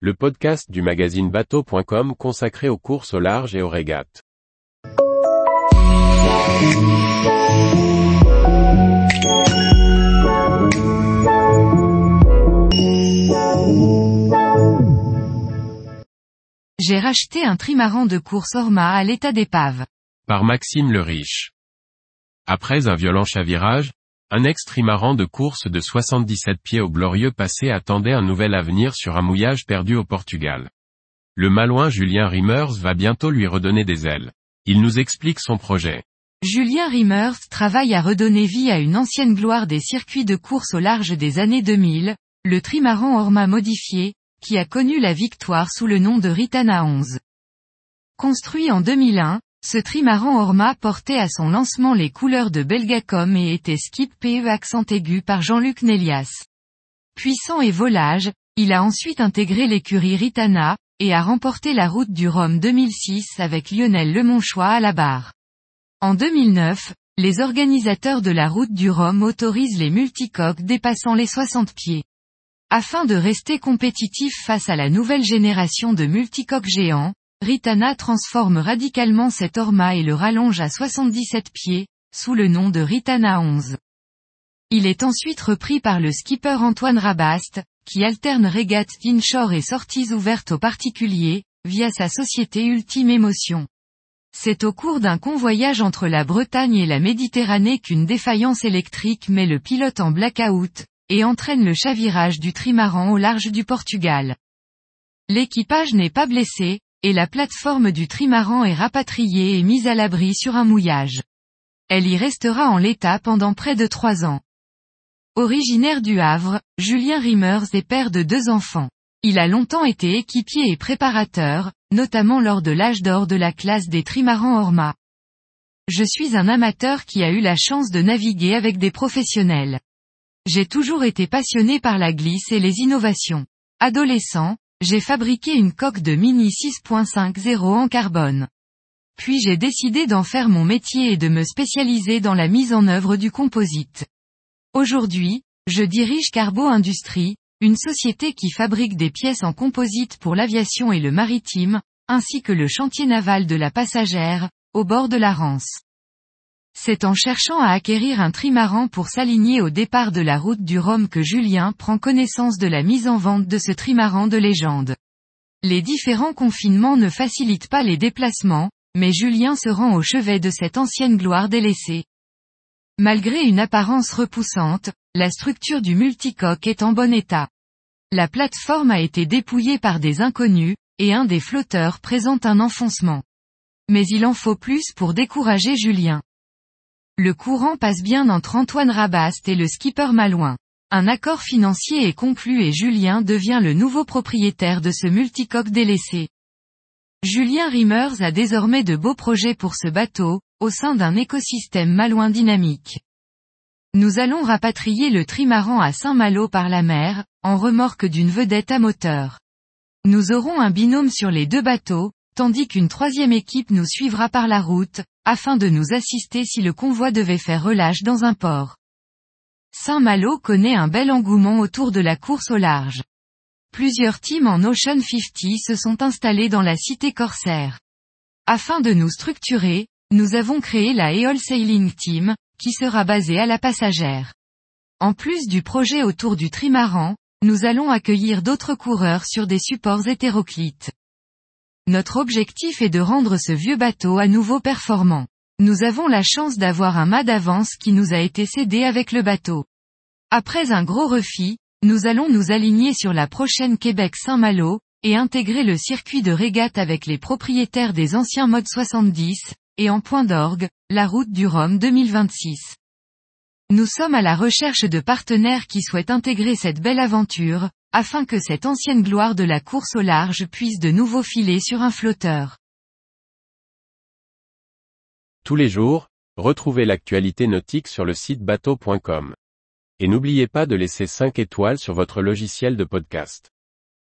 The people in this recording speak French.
le podcast du magazine bateau.com consacré aux courses au large et aux régates. J'ai racheté un trimaran de course Orma à l'état d'épave. Par Maxime le Riche. Après un violent chavirage, un ex-trimaran de course de 77 pieds au glorieux passé attendait un nouvel avenir sur un mouillage perdu au Portugal. Le malouin Julien Riemers va bientôt lui redonner des ailes. Il nous explique son projet. Julien Riemers travaille à redonner vie à une ancienne gloire des circuits de course au large des années 2000, le trimaran Orma modifié, qui a connu la victoire sous le nom de Ritana 11. Construit en 2001, ce trimaran Orma portait à son lancement les couleurs de Belgacom et était skip PE accent aigu par Jean-Luc Nélias. Puissant et volage, il a ensuite intégré l'écurie Ritana, et a remporté la route du Rhum 2006 avec Lionel Lemonchois à la barre. En 2009, les organisateurs de la route du Rhum autorisent les multicoques dépassant les 60 pieds. Afin de rester compétitif face à la nouvelle génération de multicoques géants, Ritana transforme radicalement cet Orma et le rallonge à 77 pieds, sous le nom de Ritana 11. Il est ensuite repris par le skipper Antoine Rabast, qui alterne régates inshore et sorties ouvertes aux particuliers, via sa société Ultime Émotion. C'est au cours d'un convoyage entre la Bretagne et la Méditerranée qu'une défaillance électrique met le pilote en blackout, et entraîne le chavirage du trimaran au large du Portugal. L'équipage n'est pas blessé, et la plateforme du trimaran est rapatriée et mise à l'abri sur un mouillage. Elle y restera en l'état pendant près de trois ans. Originaire du Havre, Julien Riemers est père de deux enfants. Il a longtemps été équipier et préparateur, notamment lors de l'âge d'or de la classe des trimarans Orma. Je suis un amateur qui a eu la chance de naviguer avec des professionnels. J'ai toujours été passionné par la glisse et les innovations. Adolescent, j'ai fabriqué une coque de Mini 6.50 en carbone. Puis j'ai décidé d'en faire mon métier et de me spécialiser dans la mise en œuvre du composite. Aujourd'hui, je dirige Carbo Industrie, une société qui fabrique des pièces en composite pour l'aviation et le maritime, ainsi que le chantier naval de la passagère, au bord de la Rance. C'est en cherchant à acquérir un trimaran pour s'aligner au départ de la route du Rhum que Julien prend connaissance de la mise en vente de ce trimaran de légende. Les différents confinements ne facilitent pas les déplacements, mais Julien se rend au chevet de cette ancienne gloire délaissée. Malgré une apparence repoussante, la structure du multicoque est en bon état. La plateforme a été dépouillée par des inconnus, et un des flotteurs présente un enfoncement. Mais il en faut plus pour décourager Julien. Le courant passe bien entre Antoine Rabast et le skipper Malouin. Un accord financier est conclu et Julien devient le nouveau propriétaire de ce multicoque délaissé. Julien Riemers a désormais de beaux projets pour ce bateau, au sein d'un écosystème malouin dynamique. Nous allons rapatrier le trimaran à Saint-Malo par la mer, en remorque d'une vedette à moteur. Nous aurons un binôme sur les deux bateaux, tandis qu'une troisième équipe nous suivra par la route, afin de nous assister si le convoi devait faire relâche dans un port. Saint-Malo connaît un bel engouement autour de la course au large. Plusieurs teams en Ocean 50 se sont installés dans la cité corsaire. Afin de nous structurer, nous avons créé la Eol Sailing Team, qui sera basée à la passagère. En plus du projet autour du trimaran, nous allons accueillir d'autres coureurs sur des supports hétéroclites. Notre objectif est de rendre ce vieux bateau à nouveau performant. Nous avons la chance d'avoir un mât d'avance qui nous a été cédé avec le bateau. Après un gros refit, nous allons nous aligner sur la prochaine Québec Saint-Malo, et intégrer le circuit de régate avec les propriétaires des anciens modes 70, et en point d'orgue, la route du Rhum 2026. Nous sommes à la recherche de partenaires qui souhaitent intégrer cette belle aventure, afin que cette ancienne gloire de la course au large puisse de nouveau filer sur un flotteur. Tous les jours, retrouvez l'actualité nautique sur le site bateau.com. Et n'oubliez pas de laisser 5 étoiles sur votre logiciel de podcast.